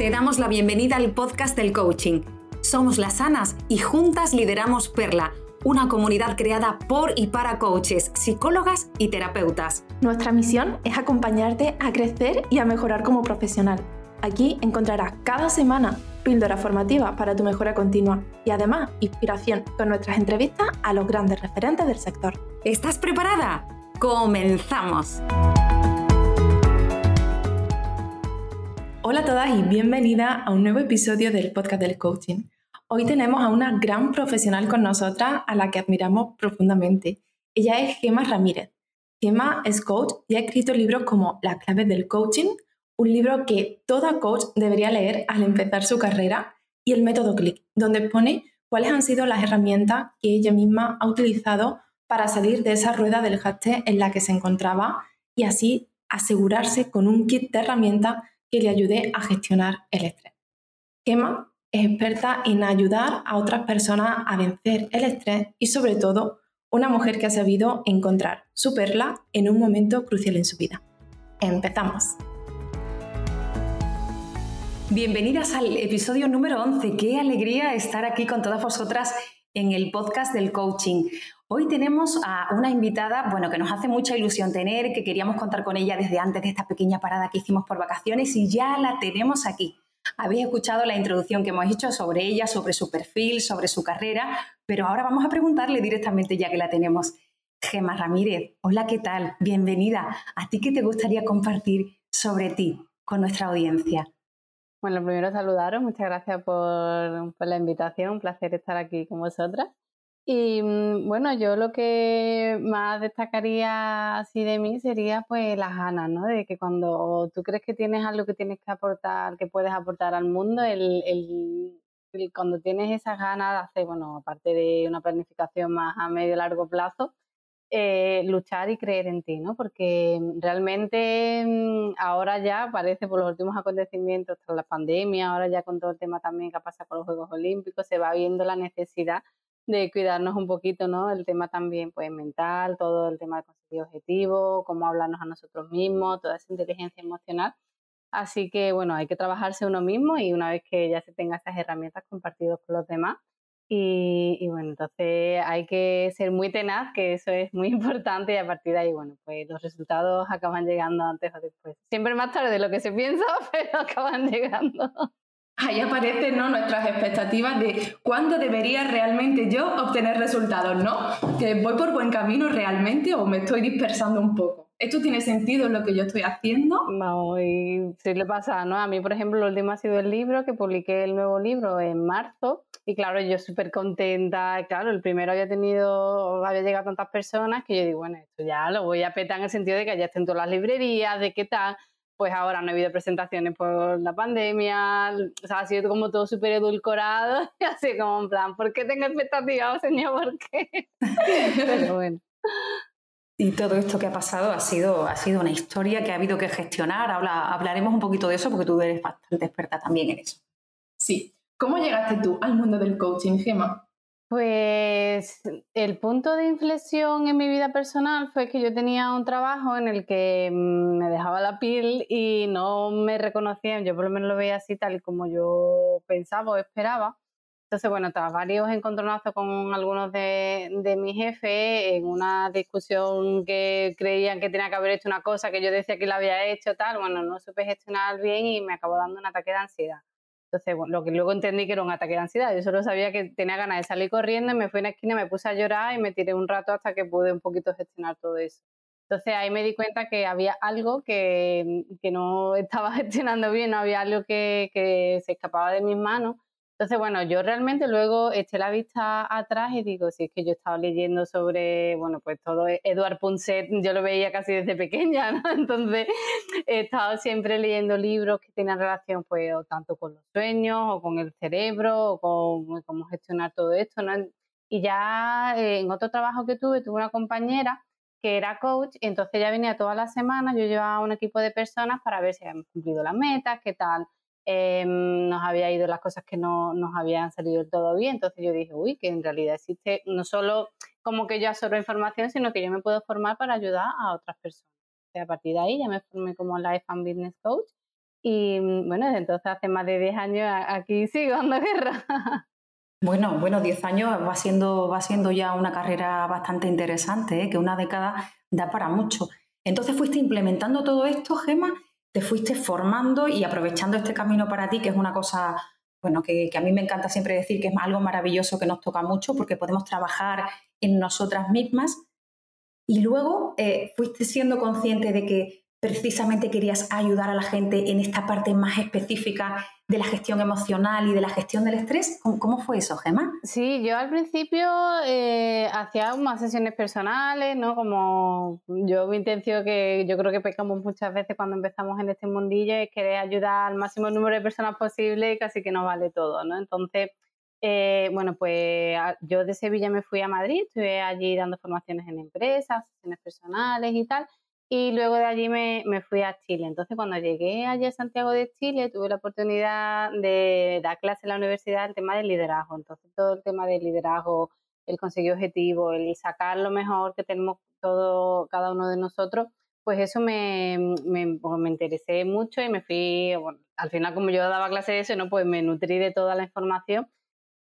Te damos la bienvenida al podcast del coaching. Somos las Sanas y juntas lideramos Perla, una comunidad creada por y para coaches, psicólogas y terapeutas. Nuestra misión es acompañarte a crecer y a mejorar como profesional. Aquí encontrarás cada semana píldora formativa para tu mejora continua y además inspiración con nuestras entrevistas a los grandes referentes del sector. ¿Estás preparada? ¡Comenzamos! Hola a todas y bienvenida a un nuevo episodio del podcast del coaching. Hoy tenemos a una gran profesional con nosotras a la que admiramos profundamente. Ella es Gema Ramírez. Gema es coach y ha escrito libros como Las claves del coaching, un libro que toda coach debería leer al empezar su carrera, y el método CLICK, donde pone cuáles han sido las herramientas que ella misma ha utilizado para salir de esa rueda del háster en la que se encontraba y así asegurarse con un kit de herramientas que le ayude a gestionar el estrés. Gemma es experta en ayudar a otras personas a vencer el estrés y sobre todo una mujer que ha sabido encontrar su perla en un momento crucial en su vida. Empezamos. Bienvenidas al episodio número 11. Qué alegría estar aquí con todas vosotras en el podcast del coaching. Hoy tenemos a una invitada, bueno, que nos hace mucha ilusión tener, que queríamos contar con ella desde antes de esta pequeña parada que hicimos por vacaciones y ya la tenemos aquí. Habéis escuchado la introducción que hemos hecho sobre ella, sobre su perfil, sobre su carrera, pero ahora vamos a preguntarle directamente ya que la tenemos. Gema Ramírez, hola, ¿qué tal? Bienvenida. ¿A ti qué te gustaría compartir sobre ti con nuestra audiencia? Bueno, primero saludaros, muchas gracias por, la invitación, un placer estar aquí con vosotras. Y mm, bueno, yo lo que más destacaría así de mí sería pues las ganas, ¿no? De que cuando tú crees que tienes algo que tienes que aportar, que puedes aportar al mundo, el, el cuando tienes esas ganas de hacer, bueno, aparte de una planificación más a medio largo plazo, eh, luchar y creer en ti, ¿no? Porque realmente mm, ahora ya parece por los últimos acontecimientos tras la pandemia, ahora ya con todo el tema también que ha pasado con los Juegos Olímpicos, se va viendo la necesidad de cuidarnos un poquito, ¿no? El tema también pues mental, todo el tema de conseguir objetivos, cómo hablarnos a nosotros mismos, toda esa inteligencia emocional. Así que bueno, hay que trabajarse uno mismo y una vez que ya se tenga esas herramientas compartidas con los demás, y, bueno, entonces hay que ser muy tenaz, que eso es muy importante y a partir de ahí, bueno, pues los resultados acaban llegando antes o después. Siempre más tarde de lo que se piensa, pero acaban llegando. Ahí aparecen ¿no? nuestras expectativas de cuándo debería realmente yo obtener resultados, ¿no? Que voy por buen camino realmente o me estoy dispersando un poco. ¿Esto tiene sentido en lo que yo estoy haciendo? No, y sí le pasa, ¿no? A mí, por ejemplo, el último ha sido el libro, que publiqué el nuevo libro en marzo, y claro, yo súper contenta, claro, el primero había tenido, había llegado a tantas personas que yo digo, bueno, esto ya lo voy a petar en el sentido de que ya estén todas las librerías, de qué tal, pues ahora no ha habido presentaciones por la pandemia, o sea, ha sido como todo súper edulcorado, y así como en plan, ¿por qué tengo expectativas, señor? ¿Por qué? Pero bueno. Y todo esto que ha pasado ha sido, ha sido una historia que ha habido que gestionar. Habla, hablaremos un poquito de eso porque tú eres bastante experta también en eso. Sí. ¿Cómo llegaste tú al mundo del coaching, Gema? Pues el punto de inflexión en mi vida personal fue que yo tenía un trabajo en el que mm, me dejaba la piel y no me reconocían, yo por lo menos lo veía así tal y como yo pensaba o esperaba. Entonces, bueno, tras varios encontronazos con algunos de, de mis jefes, en una discusión que creían que tenía que haber hecho una cosa que yo decía que la había hecho, tal, bueno, no supe gestionar bien y me acabó dando un ataque de ansiedad. Entonces, bueno, lo que luego entendí que era un ataque de ansiedad. Yo solo sabía que tenía ganas de salir corriendo, y me fui a una esquina, me puse a llorar y me tiré un rato hasta que pude un poquito gestionar todo eso. Entonces ahí me di cuenta que había algo que, que no estaba gestionando bien, había algo que, que se escapaba de mis manos entonces, bueno, yo realmente luego eché la vista atrás y digo, si es que yo estaba leyendo sobre, bueno, pues todo e-, Eduard Punset, yo lo veía casi desde pequeña, ¿no? Entonces, he estado siempre leyendo libros que tienen relación, pues, tanto con los sueños, o con el cerebro, o con cómo gestionar todo esto, ¿no? Y ya eh, en otro trabajo que tuve, tuve una compañera que era coach, y entonces ya venía todas las semanas, yo llevaba un equipo de personas para ver si habíamos cumplido las metas, qué tal Em, nos había ido las cosas que no nos habían salido todo bien. Entonces yo dije, uy, que en realidad existe no solo como que yo absorbo información, sino que yo me puedo formar para ayudar a otras personas. a partir de ahí ya me formé como Life and Business Coach Y mm, bueno, desde entonces hace más de 10 años aquí sigo dando guerra. Bueno, bueno, 10 años va siendo, va siendo ya una carrera bastante interesante, ¿eh? que una década da para mucho. Entonces fuiste implementando todo esto, Gema, te fuiste formando y aprovechando este camino para ti, que es una cosa, bueno, que, a mí me encanta siempre decir que es algo maravilloso que nos toca mucho porque podemos trabajar en nosotras mismas. Y luego eh, fuiste siendo consciente de que precisamente querías ayudar a la gente en esta parte más específica de la gestión emocional y de la gestión del estrés. ¿Cómo, fue eso, Gemma? Sí, yo al principio eh, hacía más sesiones personales, ¿no? Como yo mi intención que yo creo que pecamos muchas veces cuando empezamos en este mundillo es querer ayudar al máximo número de personas posible y casi que no vale todo, ¿no? Entonces, eh, bueno, pues yo de Sevilla me fui a Madrid, estuve allí dando formaciones en empresas, sesiones personales y tal. Y luego de allí me, fui a Chile. Entonces, cuando llegué allí a Santiago de Chile, tuve la oportunidad de dar clase en la universidad el tema del liderazgo. Entonces, todo el tema del liderazgo, el conseguir objetivos, el sacar lo mejor que tenemos todo, cada uno de nosotros, pues eso me, me, pues me interesé mucho y me fui, al final como yo daba clase de eso, ¿no? pues me nutrí de toda la información.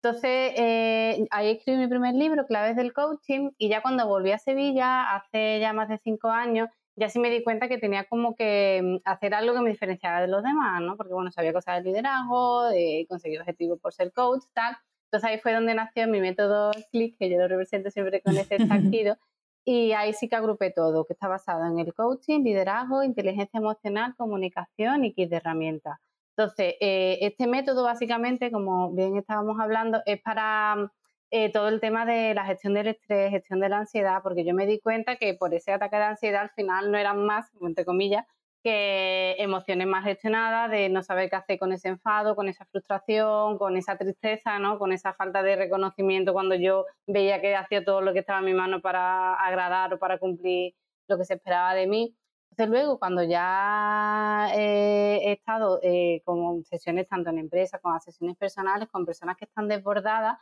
Entonces, eh, ahí escribí mi primer libro, Claves del Coaching, y ya cuando volví a Sevilla, hace ya más de cinco años, ya sí me di cuenta que tenía como que mm, hacer algo que me diferenciara de los demás, ¿no? Porque, bueno, sabía cosas de liderazgo, de conseguir objetivos por ser coach, tal. Entonces ahí fue donde nació mi método CLIC, que yo lo represento siempre con ese taquido. y ahí sí que agrupé todo, que está basado en el coaching, liderazgo, inteligencia emocional, comunicación y kit de herramientas. Entonces, eh, este método básicamente, como bien estábamos hablando, es para mm, eh, todo el tema de la gestión del estrés, gestión de la ansiedad, porque yo me di cuenta que por ese ataque de ansiedad al final no eran más, entre comillas, que emociones más gestionadas, de no saber qué hacer con ese enfado, con esa frustración, con esa tristeza, ¿no? con esa falta de reconocimiento cuando yo veía que hacía todo lo que estaba en mi mano para agradar o para cumplir lo que se esperaba de mí. Entonces luego, cuando ya he estado eh, con sesiones tanto en empresas como en sesiones personales, con personas que están desbordadas,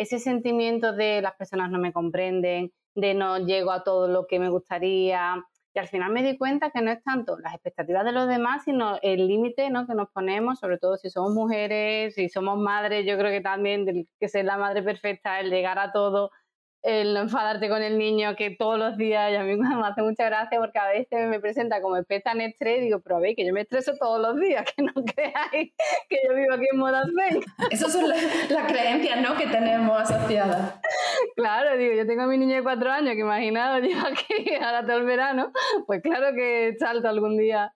ese sentimiento de las personas no me comprenden, de no llego a todo lo que me gustaría. Y al final me di cuenta que no es tanto las expectativas de los demás, sino el límite ¿no? que nos ponemos, sobre todo si somos mujeres, si somos madres, yo creo que también que ser la madre perfecta, el llegar a todo, el no enfadarte con el niño que todos los días, y a mí me hace mucha gracia porque a veces me presenta como experta en estrés, digo, pero a ver, que yo me estreso todos los días, que no creáis que yo vivo aquí en moda zen. Esas son las, creencias, ¿no?, que tenemos asociadas. Claro, digo, yo tengo a mi niño de cuatro años, que imaginaos, llevo aquí ahora todo el verano, pues claro que salto algún día,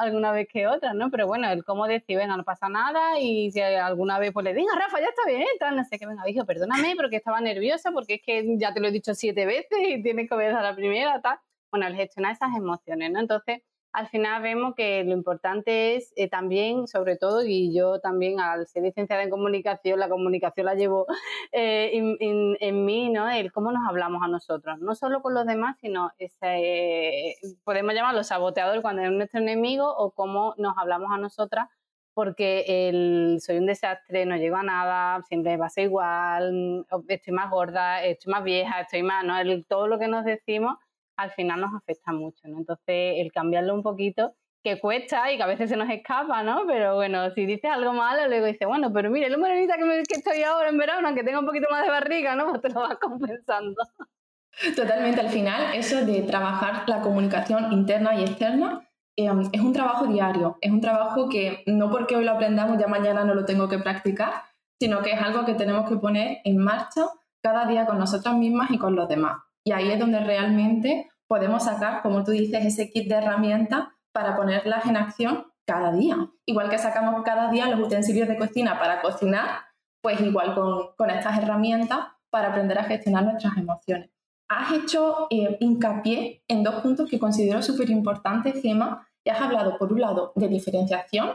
alguna vez que otra, ¿no? Pero bueno, el cómo decir, venga, no pasa nada, y si alguna vez pues le diga, Rafa, ya está bien, tal, no sé qué, venga, perdóname, porque estaba nerviosa, porque que ya te lo he dicho siete veces y tienes que obedecer a la primera, tal. Bueno, el gestionar esas emociones, ¿no? Entonces, al final vemos que lo importante es eh, también, sobre todo, y yo también al ser licenciada en comunicación, la comunicación la llevo eh, en mí, ¿no? El cómo nos hablamos a nosotros, no solo con los demás, sino ese, podemos llamarlo saboteador cuando es nuestro enemigo o cómo nos hablamos a nosotras porque el, soy un desastre, no llego a nada, siempre pasa igual, estoy más gorda, estoy más vieja, estoy más, ¿no? todo lo que nos decimos al final nos afecta mucho, ¿no? Entonces, el cambiarlo un poquito, que cuesta y que a veces se nos escapa, ¿no? Pero bueno, si dices algo malo, luego dices, bueno, pero mire, lo morenita que, que estoy ahora en verano, aunque tenga un poquito más de barriga, ¿no? Pues te lo vas compensando. Totalmente, al final, eso de trabajar la comunicación interna y externa Em, es un trabajo diario, es un trabajo que no porque hoy lo aprendamos ya mañana no lo tengo que practicar, sino que es algo que tenemos que poner en marcha cada día con nosotras mismas y con los demás. Y ahí es donde realmente podemos sacar, como tú dices, ese kit de herramientas para ponerlas en acción cada día. Igual que sacamos cada día los utensilios de cocina para cocinar, pues igual con, con estas herramientas para aprender a gestionar nuestras emociones has hecho eh, hincapié en dos puntos que considero súper importantes, Gema, y has hablado, por un lado, de diferenciación,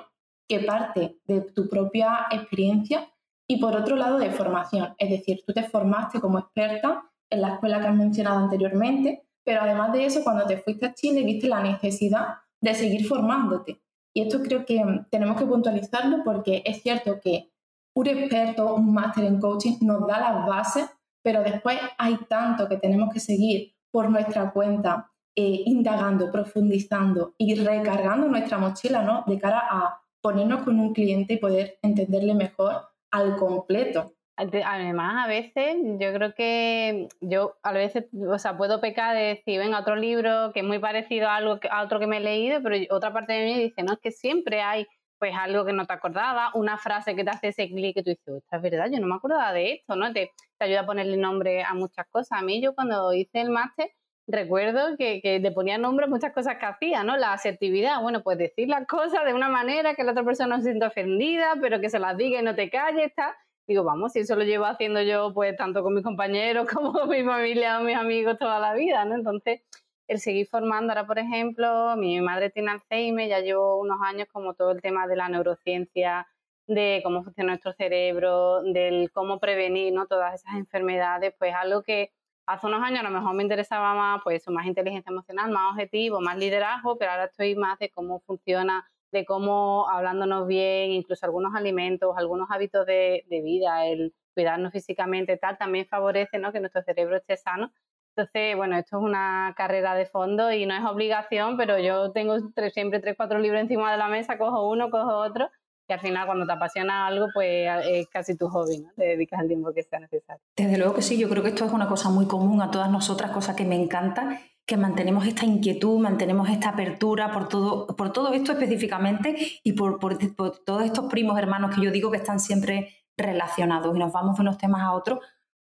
que parte de tu propia experiencia, y por otro lado, de formación. Es decir, tú te formaste como experta en la escuela que has mencionado anteriormente, pero además de eso, cuando te fuiste a Chile, viste la necesidad de seguir formándote. Y esto creo que tenemos que puntualizarlo porque es cierto que un experto, un máster en coaching nos da las bases pero después hay tanto que tenemos que seguir por nuestra cuenta eh, indagando, profundizando y recargando nuestra mochila, ¿no? De cara a ponernos con un cliente y poder entenderle mejor al completo. Además, a veces yo creo que yo a veces, o sea, puedo pecar de decir, venga, otro libro que es muy parecido a, algo, a otro que me he leído, pero otra parte de mí dice, no, es que siempre hay pues algo que no te acordaba, una frase que te hace ese clic que tú dices, es verdad, yo no me acordaba de esto, ¿no? Te, te, ayuda a ponerle nombre a muchas cosas. A mí yo cuando hice el máster recuerdo que, que le ponía nombre a muchas cosas que hacía, ¿no? La asertividad, bueno, pues decir las cosas de una manera que la otra persona no se sienta ofendida, pero que se las diga y no te calles, está digo, vamos, si eso lo llevo haciendo yo, pues tanto con mis compañeros como con mi familia o mis amigos toda la vida, ¿no? Entonces, el seguir formando, ahora por ejemplo, mi madre tiene Alzheimer, ya llevo unos años como todo el tema de la neurociencia, de cómo funciona nuestro cerebro, del cómo prevenir, ¿no? Todas esas enfermedades, pues algo que hace unos años a lo mejor me interesaba más, pues más inteligencia emocional, más objetivo, más liderazgo, pero ahora estoy más de cómo funciona de cómo hablándonos bien, incluso algunos alimentos, algunos hábitos de, vida, el cuidarnos físicamente, tal, también favorece ¿no? que nuestro cerebro esté sano. Entonces, bueno, esto es una carrera de fondo y no es obligación, pero yo tengo siempre tres, cuatro libros encima de la mesa, cojo uno, cojo otro, y al final cuando te apasiona algo, pues es casi tu hobby, ¿no? Te dedicas el tiempo que sea necesario. Desde luego que sí, yo creo que esto es una cosa muy común a todas nosotras, cosa que me encanta que mantenemos esta inquietud, mantenemos esta apertura por todo, por todo esto específicamente y por, todos estos primos hermanos que yo digo que están siempre relacionados y nos vamos de unos temas a otros,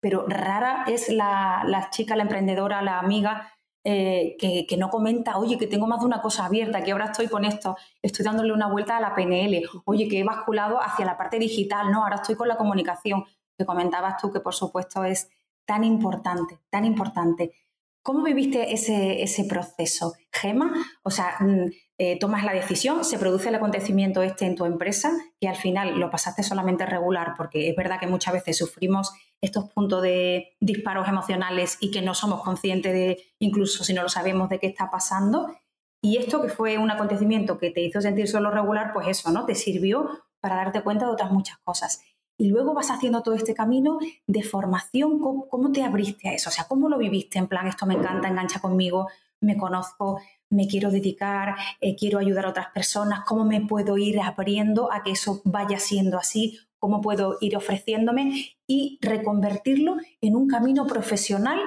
pero rara es la, chica, la emprendedora, la amiga eh, que, que, no comenta, oye, que tengo más de una cosa abierta, que ahora estoy con esto, estoy dándole una vuelta a la PNL, oye, que he basculado hacia la parte digital, no, ahora estoy con la comunicación, que comentabas tú que por supuesto es tan importante, tan importante. ¿Cómo viviste ese, ese proceso, Gema? O sea, mm, eh, tomas la decisión, se produce el acontecimiento este en tu empresa, que al final lo pasaste solamente regular, porque es verdad que muchas veces sufrimos estos puntos de disparos emocionales y que no somos conscientes de, incluso si no lo sabemos, de qué está pasando. Y esto que fue un acontecimiento que te hizo sentir solo regular, pues eso, ¿no? Te sirvió para darte cuenta de otras muchas cosas y luego vas haciendo todo este camino de formación. ¿Cómo, te abriste a eso? O sea, ¿cómo lo viviste? En plan, esto me encanta, engancha conmigo, me conozco, me quiero dedicar, eh, quiero ayudar a otras personas, ¿cómo me puedo ir abriendo a que eso vaya siendo así? ¿Cómo puedo ir ofreciéndome y reconvertirlo en un camino profesional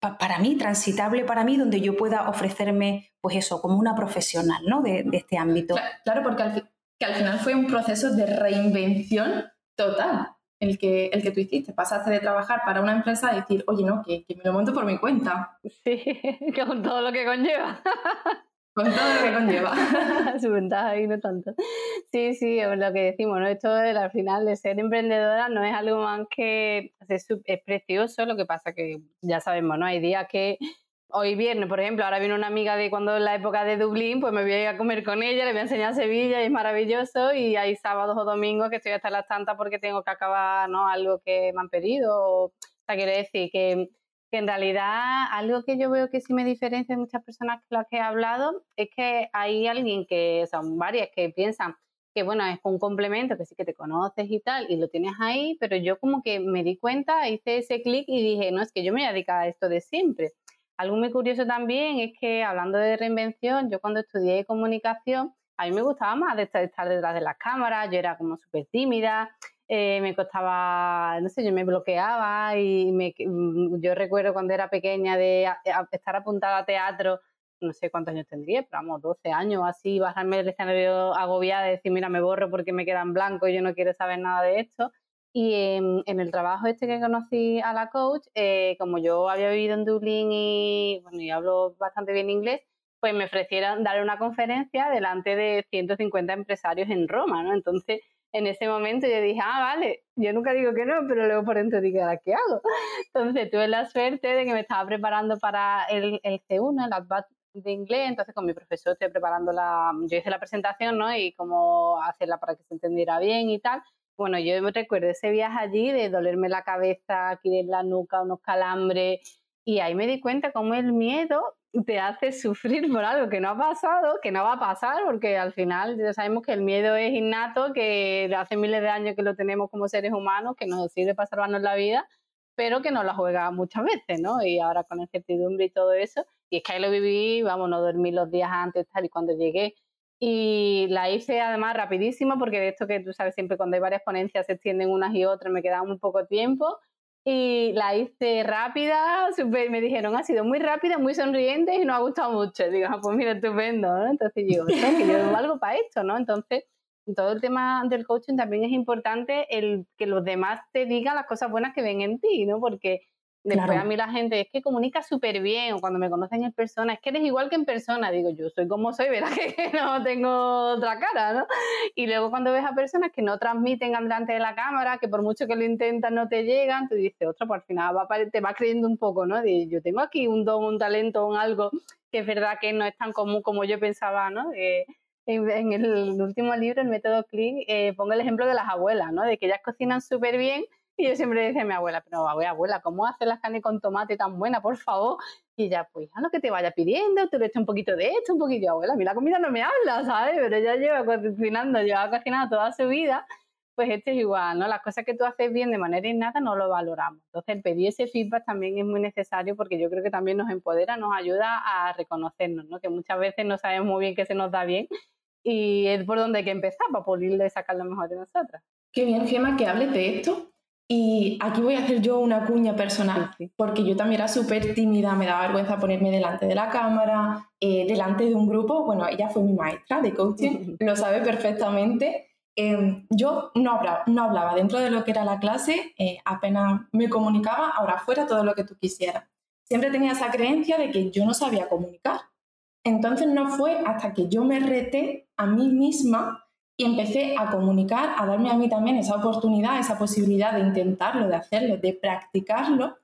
para mí, transitable para mí, donde yo pueda ofrecerme, pues eso, como una profesional, ¿no? De, este ámbito. Claro, porque al, que al final fue un proceso de reinvención total el que, el que tú hiciste. Pasaste de trabajar para una empresa a decir, oye, no, que, me lo monto por mi cuenta. Sí, con todo lo que conlleva. Con todo lo que conlleva. Su ventaja y no tanto. Sí, sí, es lo que decimos, ¿no? Esto al final de ser emprendedora no es algo más que es, es precioso, lo que pasa que ya sabemos, ¿no? Hay días que hoy viernes, por ejemplo, ahora viene una amiga de cuando en la época de Dublín, pues me voy a ir a comer con ella, le voy a enseñar Sevilla y es maravilloso. Y hay sábados o domingos que estoy hasta las tantas porque tengo que acabar ¿no? algo que me han pedido. O, sea, quiere decir que, en realidad algo que yo veo que sí me diferencia de muchas personas con las que he hablado es que hay alguien que, son varias que piensan que bueno, es un complemento, que sí que te conoces y tal, y lo tienes ahí, pero yo como que me di cuenta, hice ese clic y dije, no, es que yo me voy a dedicar a esto de siempre. Algo muy curioso también es que, hablando de reinvención, yo cuando estudié comunicación, a mí me gustaba más estar, detrás de las cámaras, yo era como súper tímida, eh, me costaba, no sé, yo me bloqueaba y me, mm, yo recuerdo cuando era pequeña de estar apuntada a teatro, no sé cuántos años tendría, pero vamos, 12 años así, bajarme del escenario agobiada y decir, mira, me borro porque me quedan blanco y yo no quiero saber nada de esto. Y en, el trabajo este que conocí a la coach, eh, como yo había vivido en Dublín y, bueno, y hablo bastante bien inglés, pues me ofrecieron dar una conferencia delante de 150 empresarios en Roma, ¿no? Entonces, en ese momento yo dije, ah, vale, yo nunca digo que no, pero luego por dentro dije, ¿qué hago? Entonces tuve la suerte de que me estaba preparando para el, el C1, el Advanced de inglés, entonces con mi profesor estoy preparando la, yo hice la presentación, ¿no? Y cómo hacerla para que se entendiera bien y tal. Bueno, yo me recuerdo ese viaje allí de dolerme la cabeza, aquí en la nuca, unos calambres, y ahí me di cuenta cómo el miedo te hace sufrir por algo que no ha pasado, que no va a pasar, porque al final ya sabemos que el miedo es innato, que hace miles de años que lo tenemos como seres humanos, que nos sirve para salvarnos la vida, pero que no la juega muchas veces, ¿no? Y ahora con incertidumbre y todo eso. Y es que ahí lo viví, vamos, no dormí los días antes tal, y cuando llegué. Y la hice además rapidísimo, porque de esto que tú sabes, siempre cuando hay varias ponencias se extienden unas y otras, me quedaba un poco tiempo. Y la hice rápida, me dijeron, ha sido muy rápida, muy sonriente y nos ha gustado mucho. digo, ah, pues mira, estupendo, ¿no? Entonces digo, que yo algo para esto, ¿no? Entonces, todo el tema del coaching también es importante el que los demás te digan las cosas buenas que ven en ti, ¿no? Porque después a mí la gente es que comunica súper bien o cuando me conocen en persona, es que eres igual que en persona, digo, yo soy como soy, ¿verdad? Que no tengo otra cara, ¿no? Y luego cuando ves a personas que no transmiten delante de la cámara, que por mucho que lo intentan no te llegan, tú dices, otra, pues al final va, te va creyendo un poco, ¿no? De, yo tengo aquí un don, un talento, un algo que es verdad que no es tan común como yo pensaba, ¿no? en, el último libro, el método Click, eh, pongo el ejemplo de las abuelas, ¿no? De que ellas cocinan súper bien y yo siempre decía a mi abuela, pero abuela, ¿cómo haces las carnes con tomate tan buena, por favor? Y ella, pues a lo que te vaya pidiendo, te le echo un poquito de esto, un poquito, abuela, a mí la comida no me habla, ¿sabes? Pero ella lleva cocinando, lleva cocinando toda su vida, pues esto es igual, ¿no? Las cosas que tú haces bien de manera innata no lo valoramos. Entonces, el pedir ese feedback también es muy necesario porque yo creo que también nos empodera, nos ayuda a reconocernos, ¿no? Que muchas veces no sabemos muy bien qué se nos da bien y es por donde hay que empezar para pulirle y sacar lo mejor de nosotras. Qué bien, Gemma, que hables de esto. Y aquí voy a hacer yo una cuña personal, porque yo también era súper tímida, me daba vergüenza ponerme delante de la cámara, eh, delante de un grupo. Bueno, ella fue mi maestra de coaching, lo sabe perfectamente. Em, yo no hablaba, no hablaba dentro de lo que era la clase, eh, apenas me comunicaba, ahora fuera todo lo que tú quisieras. Siempre tenía esa creencia de que yo no sabía comunicar. Entonces no fue hasta que yo me reté a mí misma y empecé a comunicar, a darme a mí también esa oportunidad, esa posibilidad de intentarlo, de hacerlo, de practicarlo,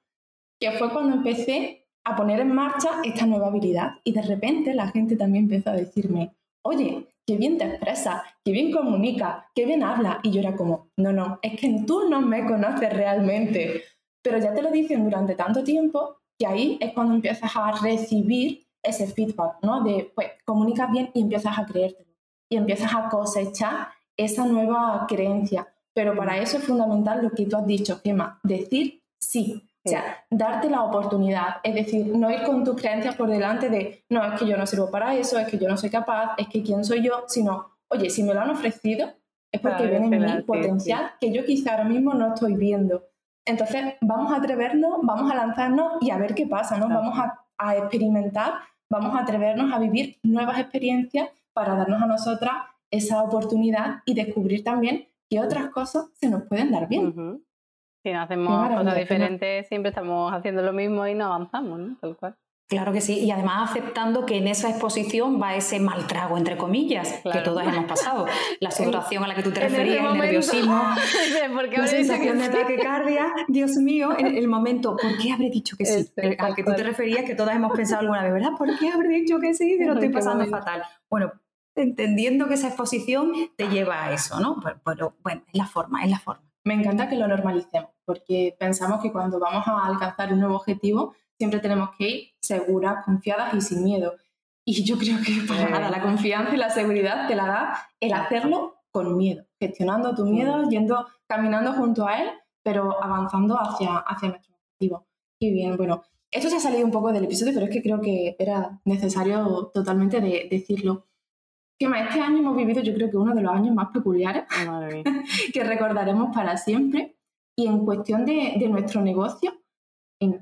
que fue cuando empecé a poner en marcha esta nueva habilidad. Y de repente la gente también empezó a decirme, oye, qué bien te expresa, qué bien comunica, qué bien habla. Y yo era como, no, no, es que tú no me conoces realmente. Pero ya te lo dicen durante tanto tiempo que ahí es cuando empiezas a recibir ese feedback, ¿no? De, pues, comunicas bien y empiezas a creértelo. Y empiezas a cosechar esa nueva creencia. Pero para eso es fundamental lo que tú has dicho, Gemma, decir sí. O sea, darte la oportunidad. Es decir, no ir con tus creencias por delante de, no, es que yo no sirvo para eso, es que yo no soy capaz, es que quién soy yo, sino, oye, si me lo han ofrecido, es porque viene en mí potencial que yo quizá ahora mismo no estoy viendo. Entonces, vamos a atrevernos, vamos a lanzarnos y a ver qué pasa, ¿no? Vamos a a experimentar, vamos a atrevernos a vivir nuevas experiencias para darnos a nosotras esa oportunidad y descubrir también que otras cosas se nos pueden dar bien. Si no hacemos cosas diferentes, siempre estamos haciendo lo mismo y no avanzamos, ¿no? Tal cual. Claro que sí, y además aceptando que en esa exposición va ese mal trago, entre comillas, que todas hemos pasado. La situación a la que tú te referías, el nerviosismo, la sensación de taquicardia, Dios mío, en el momento, ¿por qué habré dicho que sí? Al que tú te referías, que todas hemos pensado alguna vez, ¿verdad? ¿Por qué habré dicho que sí lo estoy pasando fatal? Bueno, entendiendo que esa exposición te lleva a eso, ¿no? Pero, bueno, es la forma, es la forma. Me encanta que lo normalicemos, porque pensamos que cuando vamos a alcanzar un nuevo objetivo, siempre tenemos que ir seguras, confiadas y sin miedo. Y yo creo que para nada, la confianza y la seguridad te la da el hacerlo con miedo, gestionando tu miedo, yendo, caminando junto a él, pero avanzando hacia, hacia nuestro objetivo. Y bien, bueno, esto se ha salido un poco del episodio, pero es que creo que era necesario totalmente de, decirlo. Que este año hemos vivido, yo creo que uno de los años más peculiares que recordaremos para siempre. Y en cuestión de, de nuestro negocio,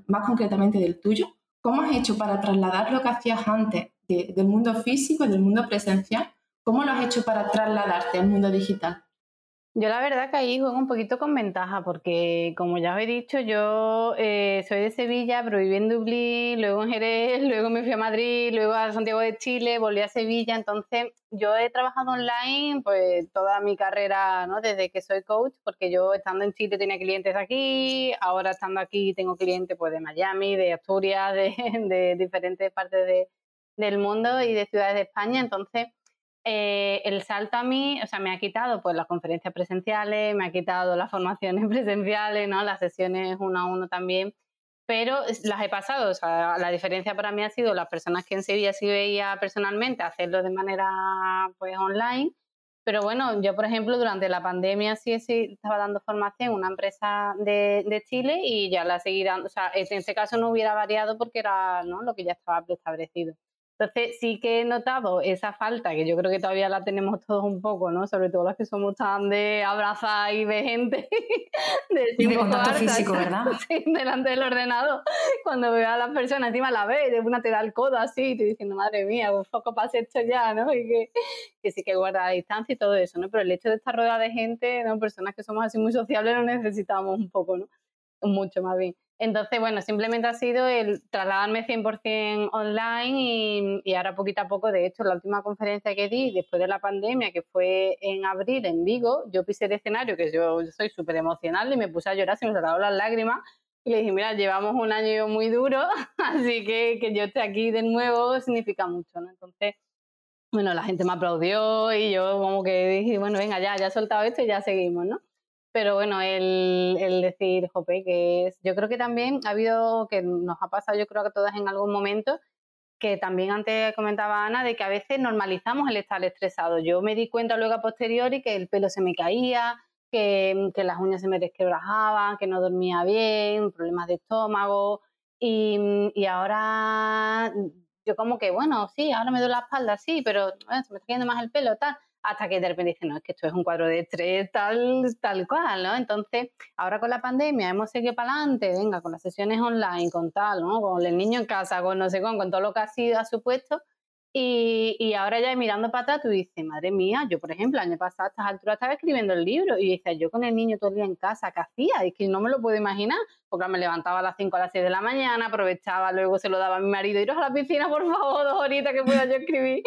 más concretamente del tuyo, ¿cómo has hecho para trasladar lo que hacías antes del mundo físico, del mundo presencial? ¿Cómo lo has hecho para trasladarte al mundo digital? Yo la verdad que ahí juego un poquito con ventaja porque, como ya os he dicho, yo eh, soy de Sevilla, pero viví en Dublín, luego en Jerez, luego me fui a Madrid, luego a Santiago de Chile, volví a Sevilla. Entonces, yo he trabajado online pues toda mi carrera, ¿no? Desde que soy coach, porque yo estando en Chile tenía clientes aquí, ahora estando aquí tengo clientes pues de Miami, de Asturias, de, de diferentes partes de, del mundo y de ciudades de España. Entonces, eh, el salto a mí, o sea, me ha quitado pues las conferencias presenciales, me ha quitado las formaciones presenciales, ¿no? Las sesiones uno a uno también, pero las he pasado, o sea, la diferencia para mí ha sido las personas que en sí veía personalmente hacerlo de manera pues online Pero bueno, yo por ejemplo durante la pandemia sí, estaba dando formación en una empresa de, de Chile y ya la seguí dando, o sea, en este caso no hubiera variado porque era ¿no? lo que ya estaba preestablecido. Entonces sí que he notado esa falta, que yo creo que todavía la tenemos todos un poco, ¿no? Sobre todo las que somos tan de abrazar y de gente. De y de contacto físico, ¿verdad? Sí, delante del ordenador. Cuando veo a las personas, encima la ve, de una te da el codo así, y te diciendo, madre mía, un poco pase esto ya, ¿no? Y que, que sí que guarda la distancia y todo eso, ¿no? Pero el hecho de estar rodeada de gente, ¿no? Personas que somos así muy sociables, lo necesitamos un poco, ¿no? Mucho más bien. Entonces, bueno, simplemente ha sido el trasladarme 100% online y, ahora poquito a poco, de hecho, la última conferencia que di después de la pandemia, que fue en abril en Vigo, yo pisé el escenario, que yo, soy súper emocional y me puse a llorar, se me saltaron las lágrimas y le dije, mira, llevamos un año muy duro, así que que yo esté aquí de nuevo significa mucho, ¿no? Entonces, bueno, la gente me aplaudió y yo como que dije, bueno, venga, ya, ya he soltado esto y ya seguimos, ¿no? Pero bueno, el, el, decir, jope, que es, yo creo que también ha habido, que nos ha pasado yo creo que a todas en algún momento, que también antes comentaba Ana, de que a veces normalizamos el estar estresado. Yo me di cuenta luego a posteriori que el pelo se me caía, que, las uñas se me desquebrajaban, que no dormía bien, problemas de estómago, y, ahora yo como que, bueno, sí, ahora me duele la espalda, sí, pero se me está cayendo más el pelo, tal hasta que de repente dicen, no, es que esto es un cuadro de estrés tal, tal cual, ¿no? Entonces, ahora con la pandemia hemos seguido para adelante, venga, con las sesiones online, con tal, ¿no? Con el niño en casa, con no sé con, con todo lo que ha sido, ha supuesto. Y, y ahora ya mirando para atrás, tú dices, madre mía, yo por ejemplo, el año pasado a estas alturas estaba escribiendo el libro y decía, yo con el niño todo el día en casa, ¿qué hacía? Es que no me lo puedo imaginar, porque me levantaba a las 5 a las 6 de la mañana, aprovechaba, luego se lo daba a mi marido, iros a la piscina, por favor, dos horitas que pueda yo escribir.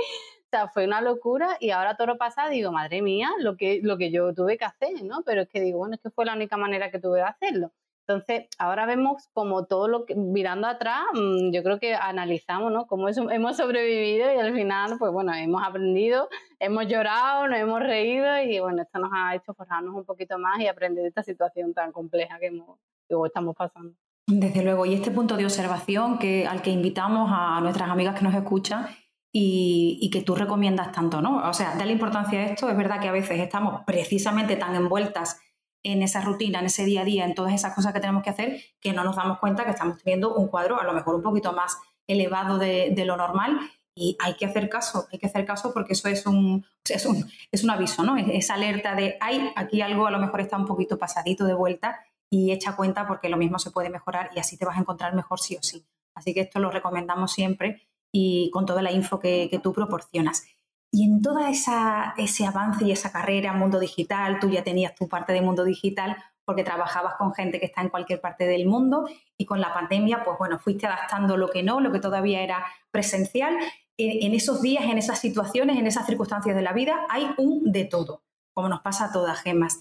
O sea, fue una locura y ahora todo lo pasa, digo, madre mía, lo que, lo que yo tuve que hacer, ¿no? Pero es que digo, bueno, es que fue la única manera que tuve de hacerlo. Entonces, ahora vemos como todo lo que, mirando atrás, mm, yo creo que analizamos, ¿no? Cómo hemos sobrevivido y al final, pues bueno, hemos aprendido, hemos llorado, nos hemos reído y bueno, esto nos ha hecho forjarnos un poquito más y aprender de esta situación tan compleja que, hemos, que estamos pasando. Desde luego, y este punto de observación que, al que invitamos a nuestras amigas que nos escuchan y, que tú recomiendas tanto, ¿no? O sea, dale importancia a esto. Es verdad que a veces estamos precisamente tan envueltas en esa rutina, en ese día a día, en todas esas cosas que tenemos que hacer, que no nos damos cuenta que estamos teniendo un cuadro a lo mejor un poquito más elevado de, lo normal y hay que hacer caso, hay que hacer caso porque eso es un, es un, es un aviso, ¿no? Esa alerta de, hay aquí algo a lo mejor está un poquito pasadito de vuelta y echa cuenta porque lo mismo se puede mejorar y así te vas a encontrar mejor sí o sí. Así que esto lo recomendamos siempre y con toda la info que, tú proporcionas. Y en todo ese avance y esa carrera, mundo digital, tú ya tenías tu parte de mundo digital porque trabajabas con gente que está en cualquier parte del mundo y con la pandemia, pues bueno, fuiste adaptando lo que no, lo que todavía era presencial. En, en esos días, en esas situaciones, en esas circunstancias de la vida, hay un de todo, como nos pasa a todas, Gemas.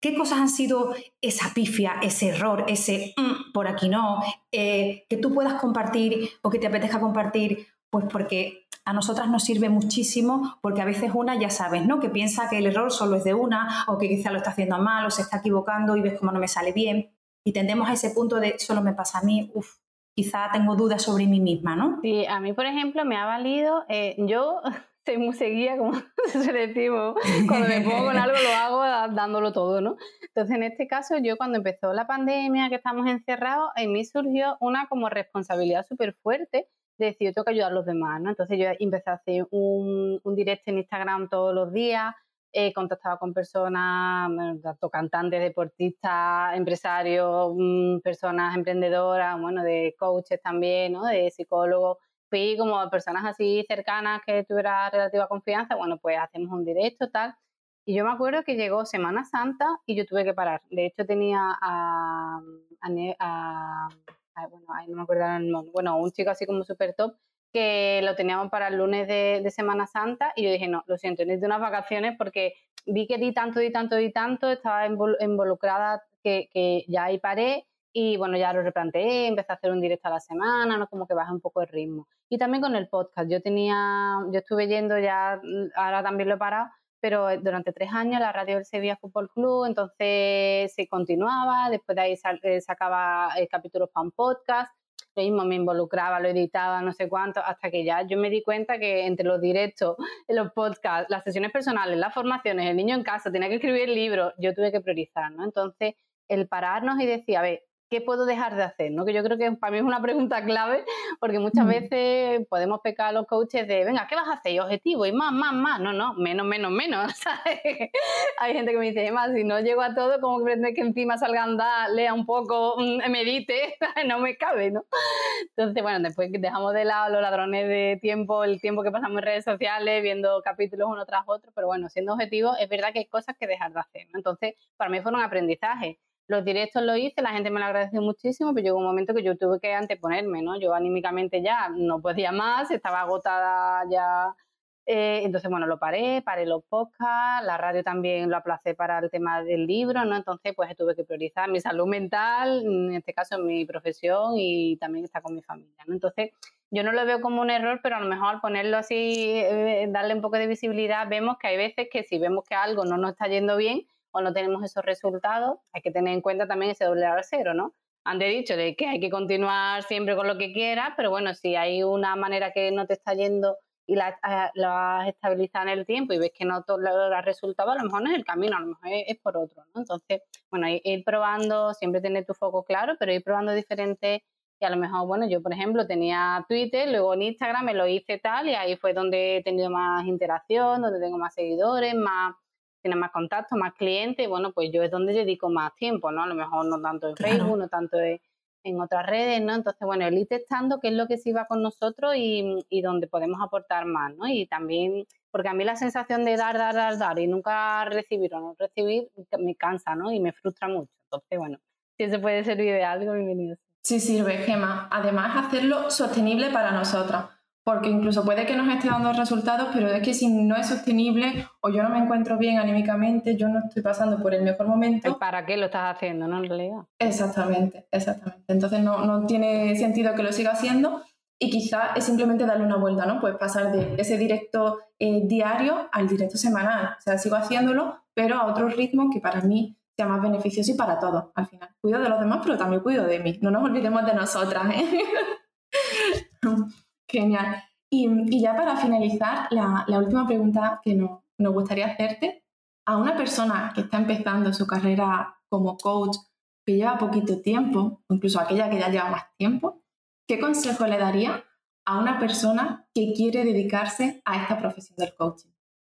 ¿Qué cosas han sido esa pifia, ese error, ese mm, por aquí no, eh, que tú puedas compartir o que te apetezca compartir? Pues porque a nosotras nos sirve muchísimo, porque a veces una ya sabes, ¿no? Que piensa que el error solo es de una, o que quizá lo está haciendo mal, o se está equivocando y ves cómo no me sale bien. Y tendemos a ese punto de solo me pasa a mí, uff, quizá tengo dudas sobre mí misma, ¿no? Sí, a mí, por ejemplo, me ha valido, eh, yo soy muy seguida, como se decimos, cuando me pongo con algo lo hago dándolo todo, ¿no? Entonces, en este caso, yo cuando empezó la pandemia, que estamos encerrados, en mí surgió una como responsabilidad súper fuerte de decir, yo tengo que ayudar a los demás, ¿no? Entonces yo empecé a hacer un, un directo en Instagram todos los días, eh, contactaba con personas, tanto cantantes, deportistas, empresarios, mm, personas emprendedoras, bueno, de coaches también, ¿no? De psicólogos, fui como personas así cercanas que tuviera relativa confianza, bueno, pues hacemos un directo, tal. Y yo me acuerdo que llegó Semana Santa y yo tuve que parar. De hecho, tenía a, a, bueno, no me acuerdo el nombre, bueno, un chico así como súper top que lo teníamos para el lunes de, de, Semana Santa y yo dije, no, lo siento, necesito unas vacaciones porque vi que di tanto, di tanto, di tanto, estaba involucrada que, que ya ahí paré y bueno, ya lo replanteé, empecé a hacer un directo a la semana, ¿no? Como que baja un poco el ritmo. Y también con el podcast, yo tenía, yo estuve yendo ya, ahora también lo he parado, pero durante tres años la radio del Sevilla Fútbol Club, entonces se continuaba, después de ahí eh, sacaba eh, capítulos para un podcast. lo mismo me involucraba, lo editaba, no sé cuánto, hasta que ya yo me di cuenta que entre los directos, los podcasts, las sesiones personales, las formaciones, el niño en casa, tenía que escribir el libro, yo tuve que priorizar, ¿no? Entonces, el pararnos y decir, a ver, ¿qué puedo dejar de hacer? ¿no? Que yo creo que para mí es una pregunta clave, porque muchas mm. veces podemos pecar a los coaches de, venga, ¿qué vas a hacer? Y objetivo, y más, más, más. No, no, menos, menos, menos. Hay gente que me dice, más, si no llego a todo, como que que encima salga a andar, lea un poco, mm, medite? no me cabe, ¿no? Entonces, bueno, después dejamos de lado los ladrones de tiempo, el tiempo que pasamos en redes sociales, viendo capítulos uno tras otro, pero bueno, siendo objetivo, es verdad que hay cosas que dejar de hacer, ¿no? Entonces, para mí fue un aprendizaje los directos lo hice, la gente me lo agradeció muchísimo, pero llegó un momento que yo tuve que anteponerme, ¿no? Yo anímicamente ya no podía más, estaba agotada ya. Eh, entonces, bueno, lo paré, paré los podcasts, la radio también lo aplacé para el tema del libro, ¿no? Entonces, pues tuve que priorizar mi salud mental, en este caso mi profesión y también estar con mi familia, ¿no? Entonces, yo no lo veo como un error, pero a lo mejor al ponerlo así, eh, darle un poco de visibilidad, vemos que hay veces que si vemos que algo no nos está yendo bien, o no tenemos esos resultados, hay que tener en cuenta también ese doble a cero, ¿no? Han dicho de que hay que continuar siempre con lo que quieras, pero bueno, si hay una manera que no te está yendo y la, la has estabilizado en el tiempo y ves que no logra resultado, a lo mejor no es el camino, a lo mejor es, por otro, ¿no? Entonces, bueno, ir, probando, siempre tener tu foco claro, pero ir probando diferentes y a lo mejor, bueno, yo por ejemplo tenía Twitter, luego en Instagram me lo hice tal y ahí fue donde he tenido más interacción, donde tengo más seguidores, más tiene más contactos, más clientes, bueno, pues yo es donde dedico más tiempo, ¿no? A lo mejor no tanto en Facebook, no tanto en, otras redes, ¿no? Entonces, bueno, el ir testando qué es lo que sí va con nosotros y, y donde podemos aportar más, ¿no? Y también, porque a mí la sensación de dar, dar, dar, dar y nunca recibir o no recibir me cansa, ¿no? Y me frustra mucho. Entonces, bueno, si eso puede servir de algo, bienvenido. Sí, sirve, Gema. Además, hacerlo sostenible para nosotras porque incluso puede que nos esté dando resultados, pero es que si no es sostenible o yo no me encuentro bien anímicamente, yo no estoy pasando por el mejor momento. ¿Para qué lo estás haciendo, no? En realidad. Exactamente, exactamente. Entonces no, no tiene sentido que lo siga haciendo y quizás es simplemente darle una vuelta, ¿no? Pues pasar de ese directo eh, diario al directo semanal. O sea, sigo haciéndolo, pero a otro ritmo que para mí sea más beneficioso y para todos al final. Cuido de los demás, pero también cuido de mí. No nos olvidemos de nosotras, ¿eh? Genial. Y, ya para finalizar, la, última pregunta que nos, gustaría hacerte, a una persona que está empezando su carrera como coach, que lleva poquito tiempo, incluso aquella que ya lleva más tiempo, ¿qué consejo le daría a una persona que quiere dedicarse a esta profesión del coaching?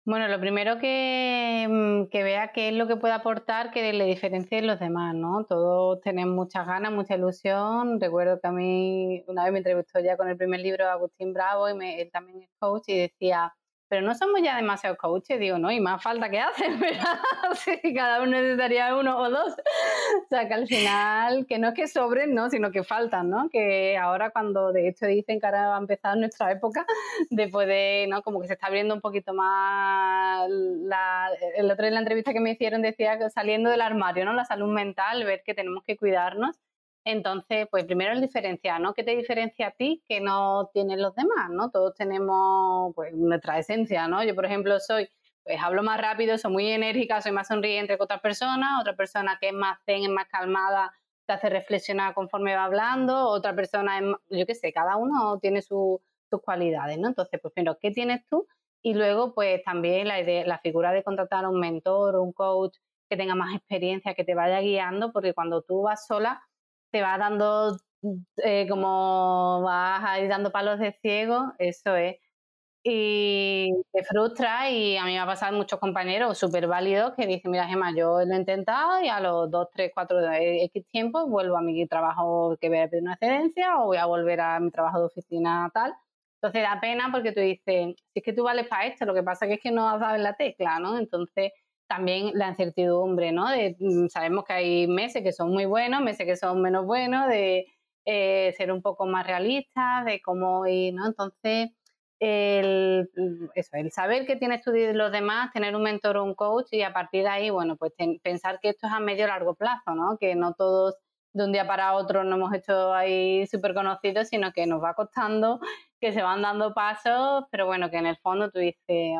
Bueno, lo primero que, mm, que, vea qué es lo que puede aportar que le diferencie de los demás, ¿no? Todos tenemos muchas ganas, mucha ilusión. Recuerdo que a mí una vez me entrevistó ya con el primer libro Agustín Bravo y él también es coach y decía, pero no somos ya demasiados coaches, digo, no, y más falta que hacen, ¿verdad? sí, cada uno necesitaría uno o dos. O sea, que al final, que no es que sobren, ¿no? Sino que faltan, ¿no? Que ahora cuando de hecho dicen que ahora va a empezar nuestra época de poder, ¿no? Como que se está abriendo un poquito más la, el otro en la entrevista que me hicieron decía que saliendo del armario, ¿no? La salud mental, ver que tenemos que cuidarnos entonces, pues primero el diferenciar, ¿no? ¿Qué te diferencia a ti que no tienen los demás, ¿no? Todos tenemos pues nuestra esencia, ¿no? Yo, por ejemplo, soy, pues hablo más rápido, soy muy enérgica, soy más sonriente que otras personas, otra persona que es más zen, es más calmada, te hace reflexionar conforme va hablando, otra persona es, yo qué sé, cada uno tiene sus cualidades, ¿no? Entonces, pues primero, ¿qué tienes tú? Y luego, pues también la, idea, la figura de contratar a un mentor o un coach que tenga más experiencia, que te vaya guiando, porque cuando tú vas sola, te va dando eh, como vas a ir dando palos de ciego, eso es. Y te frustra y a mí me ha pasado muchos compañeros súper válidos que dicen, mira Gemma, yo lo he intentado y a los 2, 3, 4 X tiempo vuelvo a mi trabajo que voy a pedir una excedencia o voy a volver a mi trabajo de oficina tal. Entonces da pena porque tú dices, si es que tú vales para esto, lo que pasa es que no has dado en la tecla, ¿no? Entonces también la incertidumbre, ¿no? De, mm, sabemos que hay meses que son muy buenos, meses que son menos buenos, de eh, ser un poco más realistas, de cómo ir, ¿no? Entonces, el, mm, eso, el saber que tienes tú los demás, tener un mentor o un coach y a partir de ahí, bueno, pues pensar que esto es a medio largo plazo, ¿no? Que no todos de un día para otro nos hemos hecho ahí súper conocidos, sino que nos va costando, que se van dando pasos, pero bueno, que en el fondo tú dices,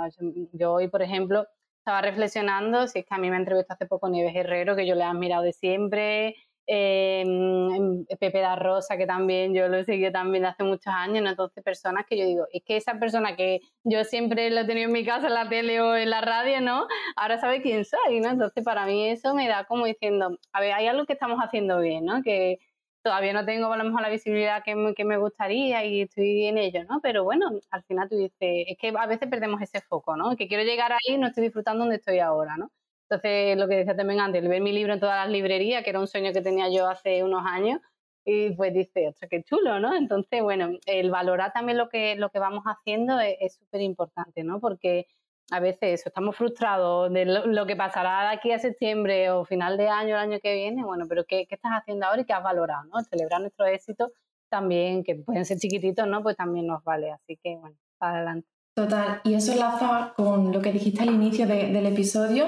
yo hoy, por ejemplo, estaba reflexionando, si es que a mí me entrevistó hace poco Nieves Herrero, que yo le he admirado de siempre, Em, Pepe da Rosa, que también yo lo seguido también hace muchos años, ¿no? entonces personas que yo digo, es que esa persona que yo siempre lo he tenido en mi casa, en la tele o en la radio, ¿no? Ahora sabe quién soy, ¿no? Entonces para mí eso me da como diciendo, a ver, hay algo que estamos haciendo bien, ¿no? Que todavía no tengo a lo mejor la visibilidad que me, que me gustaría y estoy en ello, ¿no? Pero bueno, al final tú dices, es que a veces perdemos ese foco, ¿no? Que quiero llegar ahí y no estoy disfrutando donde estoy ahora, ¿no? Entonces, lo que decía también antes, el ver mi libro en todas las librerías, que era un sueño que tenía yo hace unos años, y pues dice, ostras, qué chulo, ¿no? Entonces, bueno, el valorar también lo que, lo que vamos haciendo es súper importante, ¿no? Porque a veces eso, estamos frustrados de lo, que pasará de aquí a septiembre o final de año, el año que viene, bueno, pero ¿qué, ¿qué, estás haciendo ahora y qué has valorado, ¿no? Celebrar nuestros éxitos también, que pueden ser chiquititos, ¿no? Pues también nos vale, así que, bueno, adelante. Total, y eso enlaza con lo que dijiste al inicio del episodio,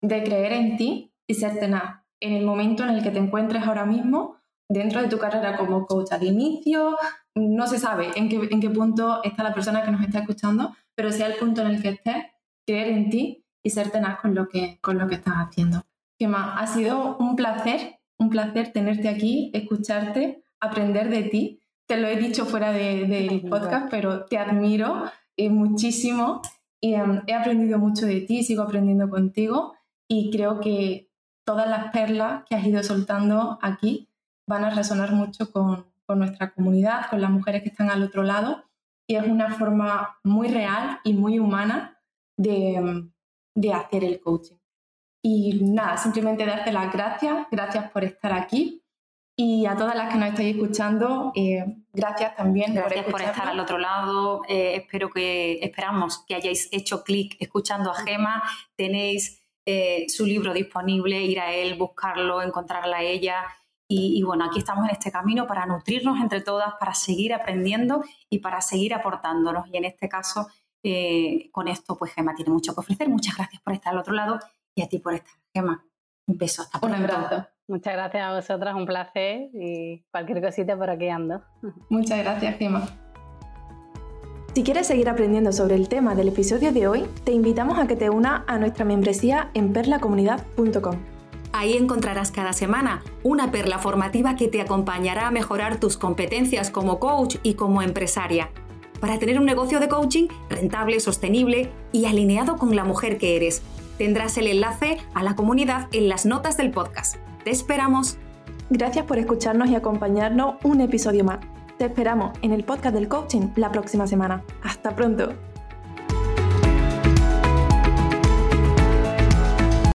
de creer en ti y ser tenaz en el momento en el que te encuentres ahora mismo dentro de tu carrera como coach al inicio, no se sabe en qué, en qué punto está la persona que nos está escuchando, pero sea el punto en el que estés, creer en ti y ser tenaz con lo que, con lo que estás haciendo. Gemma, ha sido un placer, un placer tenerte aquí, escucharte, aprender de ti. Te lo he dicho fuera del de, podcast, pero te admiro eh, muchísimo y em, he aprendido mucho de ti, sigo aprendiendo contigo y creo que todas las perlas que has ido soltando aquí van a resonar mucho con, con nuestra comunidad, con las mujeres que están al otro lado y es una forma muy real y muy humana de, de hacer el coaching. Y nada, simplemente darte las gracias, gracias por estar aquí y a todas las que nos estáis escuchando, eh, gracias también gracias por, estar al otro lado. Eh, espero que esperamos que hayáis hecho clic escuchando a Gema. Tenéis eh, su libro disponible, ir a él, buscarlo, encontrarla a ella. Y, bueno, aquí estamos en este camino para nutrirnos entre todas, para seguir aprendiendo y para seguir aportándonos. Y en este caso, eh, con esto, pues Gema tiene mucho que ofrecer. Muchas gracias por estar al otro lado y a ti por estar, Gema. Un beso, hasta pronto. Un abrazo. Muchas gracias a vosotras, un placer y cualquier cosita por aquí ando. Muchas gracias, Gema. Si quieres seguir aprendiendo sobre el tema del episodio de hoy, te invitamos a que te una a nuestra membresía en perlacomunidad.com. Ahí encontrarás cada semana una perla formativa que te acompañará a mejorar tus competencias como coach y como empresaria, para tener un negocio de coaching rentable, sostenible y alineado con la mujer que eres. Tendrás el enlace a la comunidad en las notas del podcast. Te esperamos. Gracias por escucharnos y acompañarnos un episodio más. Te esperamos en el podcast del coaching la próxima semana. Hasta pronto.